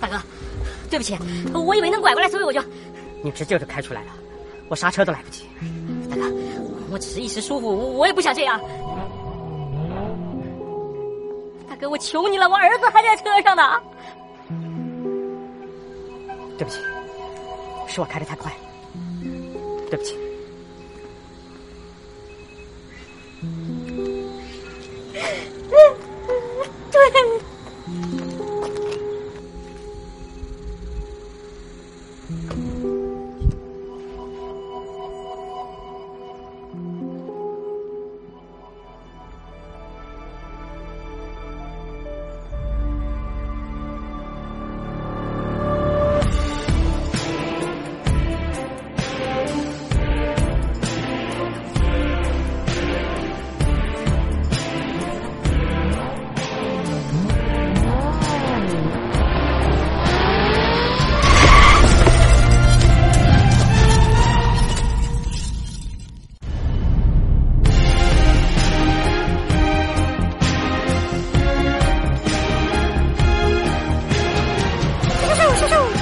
大哥，对不起，我以为能拐过来，所以我就……你直接就开出来了，我刹车都来不及。大哥，我只是一时疏忽，我我也不想这样。我求你了，我儿子还在车上呢。对不起，是我开的太快，对不起。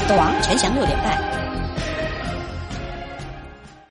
赌王陈翔六点半。